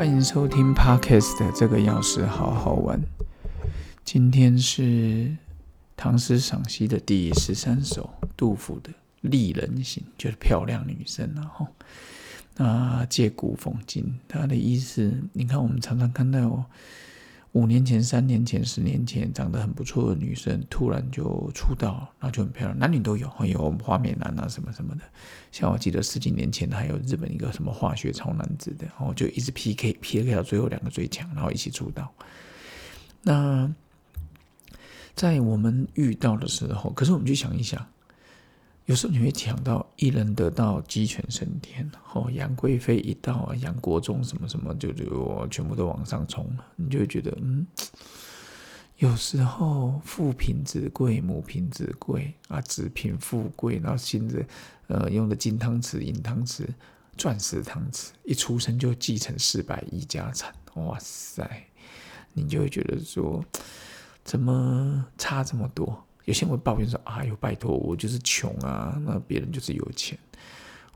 欢迎收听 Podcast 的这个钥匙好好玩。今天是唐诗赏析的第十三首，杜甫的《丽人行》，就是漂亮女生然后那借古讽今，他的意思，你看我们常常看到。五年前、三年前、十年前，长得很不错的女生突然就出道，然后就很漂亮，男女都有，有花美男啊什么什么的。像我记得十几年前还有日本一个什么化学超男子的，然后就一直 PK PK 到最后两个最强，然后一起出道。那在我们遇到的时候，可是我们去想一想。有时候你会想到一人得道鸡犬升天，哦，杨贵妃一到啊，杨国忠什么什么就就全部都往上冲了，你就会觉得嗯，有时候父凭子贵，母凭子贵啊，子凭父贵，然后新的呃用的金汤匙、银汤匙、钻石汤匙，一出生就继承四百亿家产，哇塞，你就会觉得说怎么差这么多？有些人会抱怨说：“哎呦，拜托，我就是穷啊，那别人就是有钱。”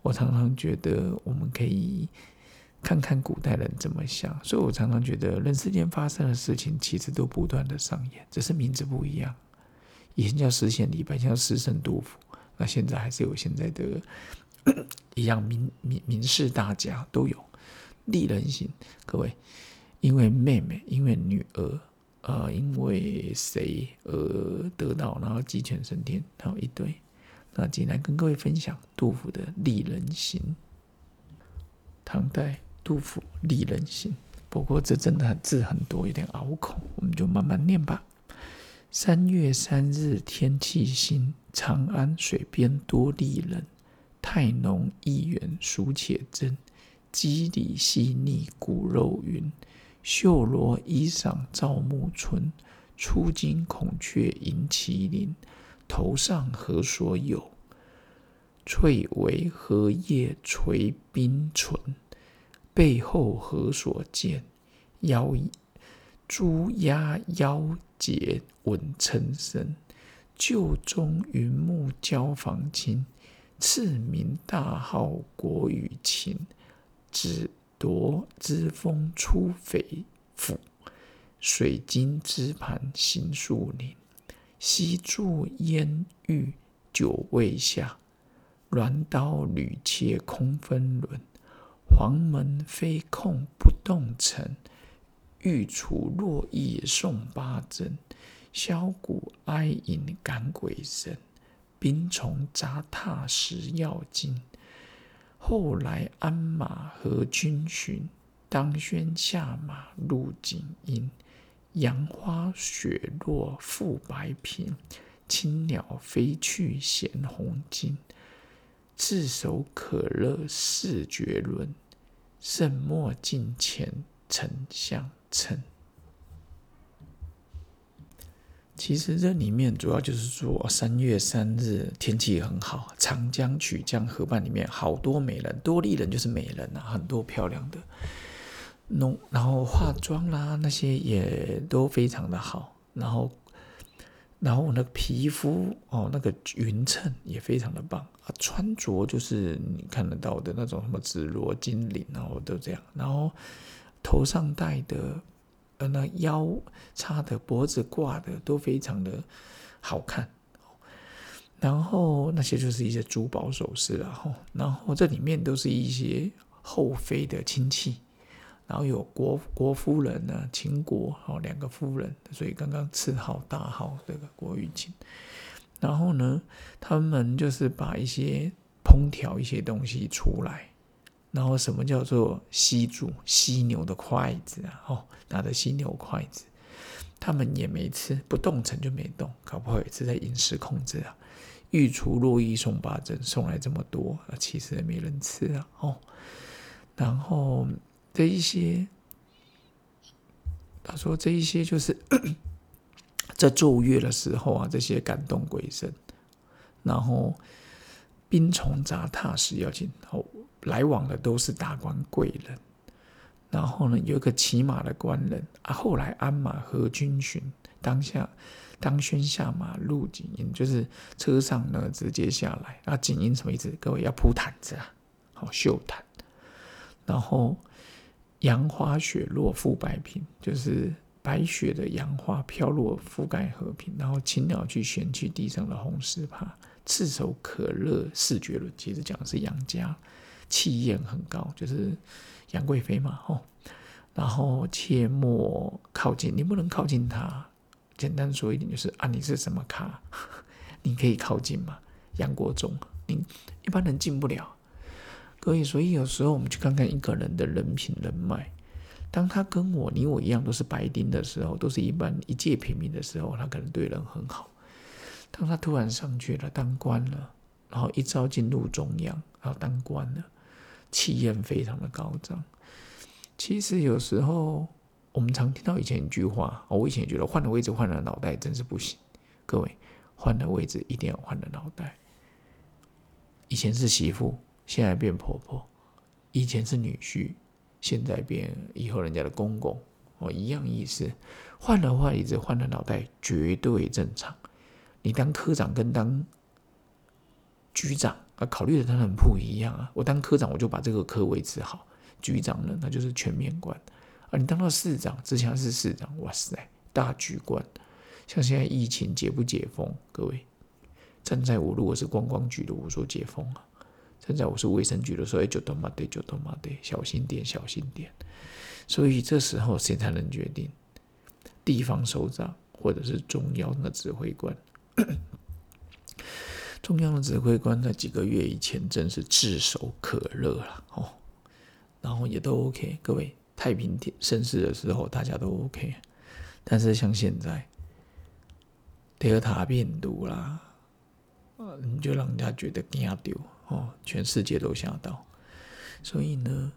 我常常觉得我们可以看看古代人怎么想，所以我常常觉得人世间发生的事情其实都不断的上演，只是名字不一样。以前叫诗仙李白，叫诗圣杜甫，那现在还是有现在的一样名名名士大家都有丽人行。各位，因为妹妹，因为女儿。呃，因为谁而得到，然后鸡犬升天，还有一堆。那今天跟各位分享杜甫的《丽人行》。唐代杜甫《丽人行》，不过这真的字很多，有点拗口，我们就慢慢念吧。三月三日天气新，长安水边多丽人。态浓意远俗且真，肌理细腻骨肉匀。绣罗衣裳照暮春，出惊孔雀迎麒麟。头上何所有？翠微荷叶垂冰唇。背后何所见？腰朱鸦腰结稳称身。旧中云木交房亲，赐名大号国语琴。只。夺之风出匪府，水晶之盘行树林。西柱烟玉酒未下，鸾刀屡切空分轮。黄门飞控不动尘，玉厨落意送八珍。箫鼓哀吟感鬼神，兵虫杂沓食药金。后来鞍马和君寻，当轩下马入锦衣。杨花雪落覆白苹，青鸟飞去衔红巾。炙手可热似绝伦，盛莫近前丞相称。其实这里面主要就是说，三月三日天气很好，长江曲江河畔里面好多美人，多丽人就是美人啊，很多漂亮的，弄然后化妆啦那些也都非常的好，然后然后那个皮肤哦那个匀称也非常的棒。啊，穿着就是你看得到的那种什么紫罗金领，然后都这样，然后头上戴的。那腰插的、脖子挂的都非常的好看，然后那些就是一些珠宝首饰了哈。然后这里面都是一些后妃的亲戚，然后有国国夫人呢，秦国哦两个夫人，所以刚刚赐号大号这个国玉琴。然后呢，他们就是把一些烹调一些东西出来。然后什么叫做吸住犀牛的筷子啊？哦，拿着犀牛筷子，他们也没吃，不动城就没动，搞不好也是在饮食控制啊。御厨洛邑送八珍，送来这么多，其实也没人吃啊。哦，然后这一些，他说这一些就是 在奏乐的时候啊，这些感动鬼神，然后冰虫杂沓时要紧哦。来往的都是达官贵人，然后呢，有一个骑马的官人啊。后来鞍马和军巡，当下当轩下马入锦营，就是车上呢直接下来啊。锦营什么意思？各位要铺毯子啊，好绣毯。然后杨花雪落覆白平，就是白雪的杨花飘落覆盖和平，然后青鸟去衔去地上的红丝帕，炙手可热视觉论，其实讲的是杨家气焰很高，就是杨贵妃嘛，吼。然后切莫靠近，你不能靠近他。简单说一点就是啊，你是什么卡？你可以靠近吗？杨国忠，你一般人进不了。各位，所以有时候我们去看看一个人的人品人脉，当他跟我你我一样都是白丁的时候，都是一般一介平民的时候，他可能对人很好。当他突然上去了，当官了，然后一朝进入中央，然后当官了，气焰非常的高涨。其实有时候我们常听到以前一句话，我以前也觉得换了位置换了脑袋真是不行。各位，换了位置一定要换了脑袋。以前是媳妇，现在变婆婆；以前是女婿，现在变以后人家的公公，哦，一样意思。换了位置换了脑袋绝对正常。你当科长跟当局长啊，考虑的当然不一样啊。我当科长，我就把这个科维持好。局长呢，那就是全面观啊！你当到市长，之前是市长，哇塞，大局观。像现在疫情解不解封？各位，站在我如果是观光局的，我说解封啊；站在我是卫生局的，说哎，就多嘛对，就多嘛对，小心点，小心点。所以这时候谁才能决定？地方首长或者是中央的指挥官？中央的指挥官在几个月以前真是炙手可热了哦。然后也都 OK，各位太平盛世的时候大家都 OK，但是像现在德尔塔病毒啦，呃，你就让人家觉得惊丢哦，全世界都吓到。所以呢，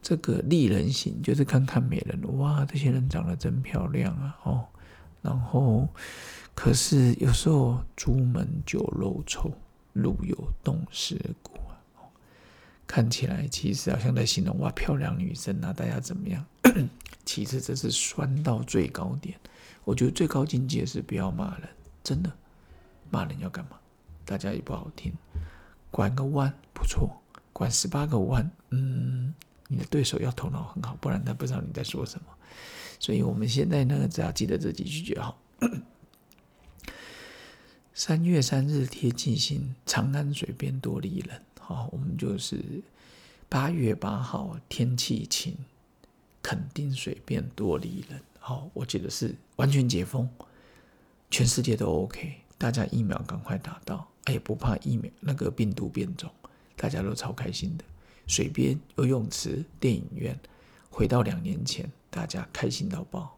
这个丽人型就是看看美人，哇，这些人长得真漂亮啊哦。然后可是有时候朱门酒肉臭，路有冻死骨啊。看起来其实好像在形容哇漂亮女生啊，大家怎么样？其实这是酸到最高点。我觉得最高境界是不要骂人，真的骂人要干嘛？大家也不好听。拐个弯不错，拐十八个弯，嗯，你的对手要头脑很好，不然他不知道你在说什么。所以我们现在呢，只要记得这几句就好。三月三日贴近心，长安水边多丽人。好，我们就是八月八号，天气晴，肯定水边多丽人。好，我记得是完全解封，全世界都 OK，大家疫苗赶快打到，哎，不怕疫苗那个病毒变种，大家都超开心的。水边游泳池、电影院，回到两年前，大家开心到爆。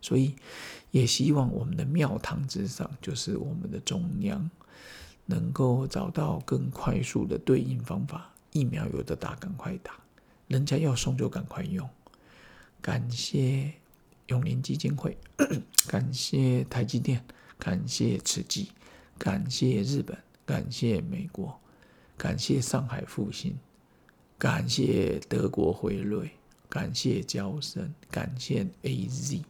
所以也希望我们的庙堂之上，就是我们的中央。能够找到更快速的对应方法，疫苗有的打，赶快打；人家要送就赶快用。感谢永林基金会，感谢台积电，感谢慈济，感谢日本，感谢美国，感谢上海复兴，感谢德国辉瑞，感谢交生，感谢 A Z，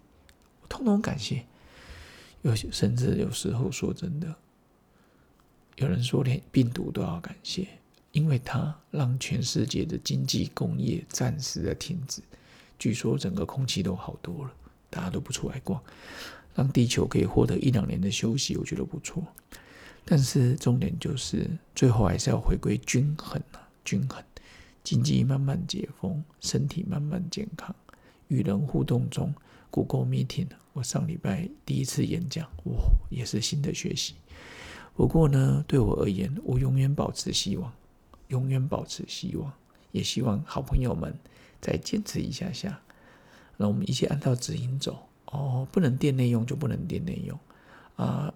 通通感谢。有些甚至有时候说真的。有人说，连病毒都要感谢，因为它让全世界的经济工业暂时的停止。据说整个空气都好多了，大家都不出来逛，让地球可以获得一两年的休息，我觉得不错。但是重点就是，最后还是要回归均衡啊，均衡。经济慢慢解封，身体慢慢健康，与人互动中，Google Meeting，我上礼拜第一次演讲，哇，也是新的学习。不过呢，对我而言，我永远保持希望，永远保持希望，也希望好朋友们再坚持一下下。那我们一切按照指引走哦，不能店内用就不能店内用啊。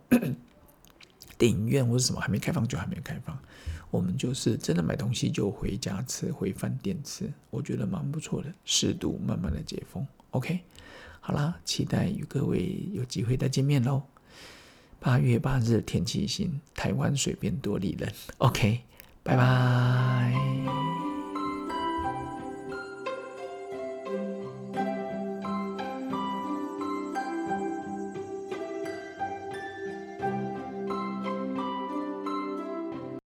电影院或者什么还没开放就还没开放，我们就是真的买东西就回家吃，回饭店吃，我觉得蛮不错的。适度慢慢的解封，OK，好啦，期待与各位有机会再见面喽。八月八日天气晴，台湾水边多丽人。OK，拜拜。